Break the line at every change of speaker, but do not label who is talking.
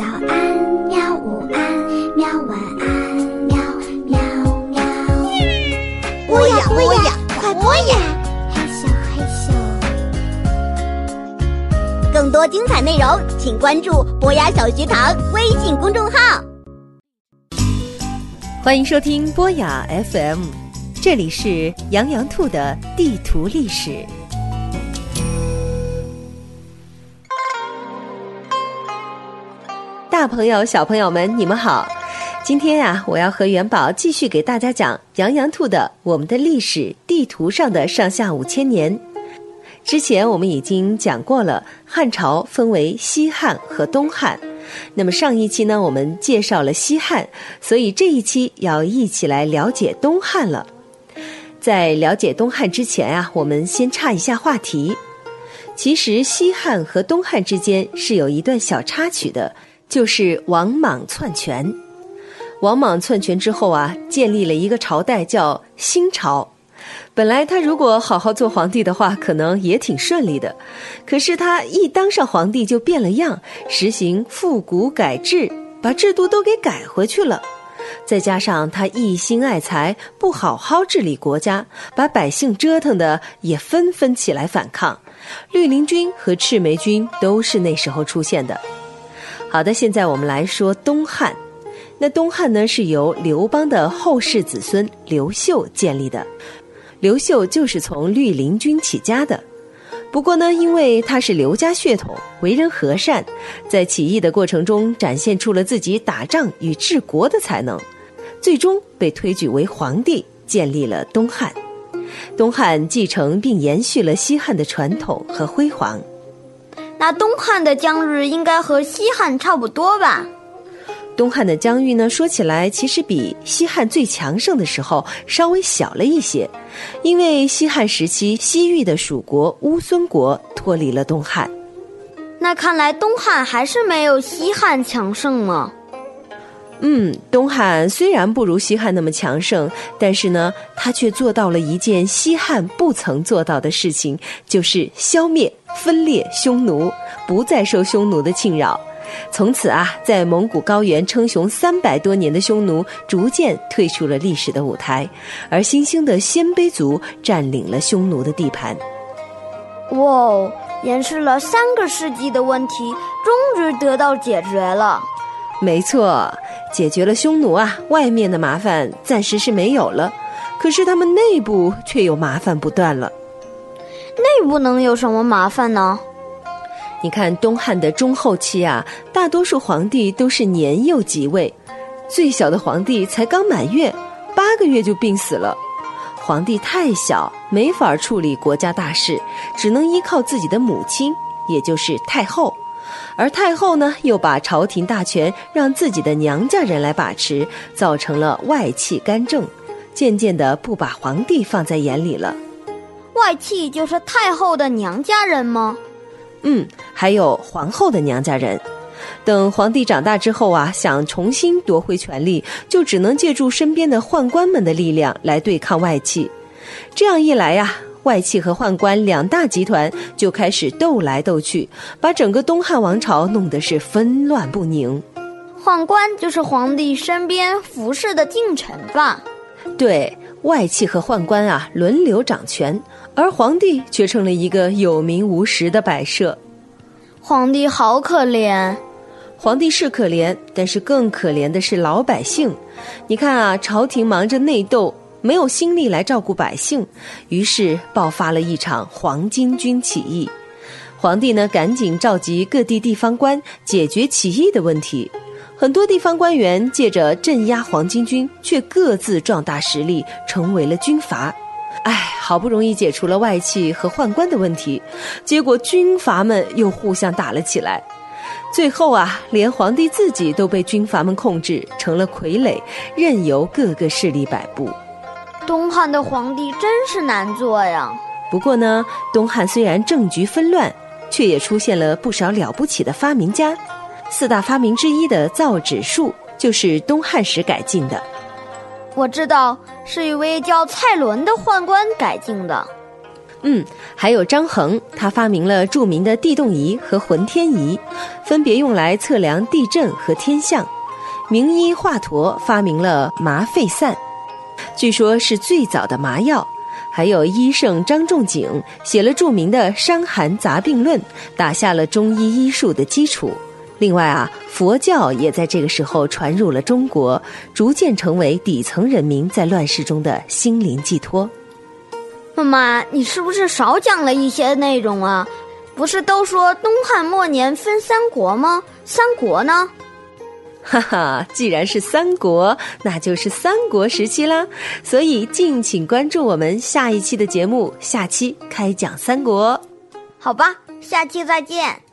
早安，喵！午安，喵！晚安，喵喵喵！
播呀播呀，快播呀！
嘿咻嘿咻。
更多精彩内容，请关注博雅小学堂微信公众号。
欢迎收听博雅 FM，这里是羊羊兔的地图历史。大朋友、小朋友们，你们好！今天呀、我要和元宝继续给大家讲羊羊兔的我们的历史地图上的上下五千年。之前我们已经讲过了，汉朝分为西汉和东汉。那么上一期呢，我们介绍了西汉，所以这一期要一起来了解东汉了。在了解东汉之前啊，我们先岔一下话题。其实西汉和东汉之间是有一段小插曲的，就是王莽篡权。王莽篡权之后啊，建立了一个朝代叫新朝。本来他如果好好做皇帝的话，可能也挺顺利的。可是他一当上皇帝就变了样，实行复古改制，把制度都给改回去了。再加上他一心爱财，不好好治理国家，把百姓折腾的也纷纷起来反抗。绿林军和赤眉军都是那时候出现的。好的，现在我们来说东汉。那东汉呢，是由刘邦的后世子孙刘秀建立的。刘秀就是从绿林军起家的。不过呢，因为他是刘家血统，为人和善，在起义的过程中展现出了自己打仗与治国的才能，最终被推举为皇帝，建立了东汉。东汉继承并延续了西汉的传统和辉煌。
那东汉的疆域应该和西汉差不多吧？
东汉的疆域呢，说起来其实比西汉最强盛的时候稍微小了一些，因为西汉时期西域的蜀国乌孙国脱离了东汉。
那看来东汉还是没有西汉强盛吗。
嗯，东汉虽然不如西汉那么强盛，但是呢，他却做到了一件西汉不曾做到的事情，就是消灭、分裂匈奴，不再受匈奴的侵扰。从此啊，在蒙古高原称雄三百多年的匈奴逐渐退出了历史的舞台，而新兴的鲜卑族占领了匈奴的地盘。
哇哦，延续了三个世纪的问题，终于得到解决了。
没错，解决了匈奴啊，外面的麻烦暂时是没有了，可是他们内部却又麻烦不断了。
内部能有什么麻烦呢？
你看东汉的中后期啊，大多数皇帝都是年幼即位，最小的皇帝才刚满月，八个月就病死了。皇帝太小，没法处理国家大事，只能依靠自己的母亲，也就是太后。而太后呢，又把朝廷大权让自己的娘家人来把持，造成了外戚干政，渐渐的不把皇帝放在眼里了。
外戚就是太后的娘家人吗？
嗯，还有皇后的娘家人。等皇帝长大之后啊，想重新夺回权力，就只能借助身边的宦官们的力量来对抗外戚。这样一来呀，外戚和宦官两大集团就开始斗来斗去，把整个东汉王朝弄得是纷乱不宁。
宦官就是皇帝身边服侍的近臣吧？
对，外戚和宦官啊轮流掌权，而皇帝却成了一个有名无实的摆设。
皇帝好可怜。
皇帝是可怜，但是更可怜的是老百姓。你看啊，朝廷忙着内斗，没有心力来照顾百姓，于是爆发了一场黄巾军起义。皇帝呢，赶紧召集各地地方官解决起义的问题。很多地方官员借着镇压黄巾军，却各自壮大实力，成为了军阀。唉，好不容易解除了外戚和宦官的问题，结果军阀们又互相打了起来。最后啊，连皇帝自己都被军阀们控制，成了傀儡，任由各个势力摆布。
东汉的皇帝真是难做呀。
不过呢，东汉虽然政局纷乱，却也出现了不少了不起的发明家。四大发明之一的造纸术，就是东汉时改进的。
我知道是一位叫蔡伦的宦官改进的。
嗯，还有张衡，他发明了著名的地动仪和浑天仪，分别用来测量地震和天象。名医华佗发明了麻沸散，据说是最早的麻药。还有医圣张仲景写了著名的《伤寒杂病论》，打下了中医医术的基础。另外啊，佛教也在这个时候传入了中国，逐渐成为底层人民在乱世中的心灵寄托。
妈妈，你是不是少讲了一些内容啊？不是都说东汉末年分三国吗？三国呢？
哈哈，既然是三国，那就是三国时期啦。所以敬请关注我们下一期的节目，下期开讲三国。
好吧，下期再见。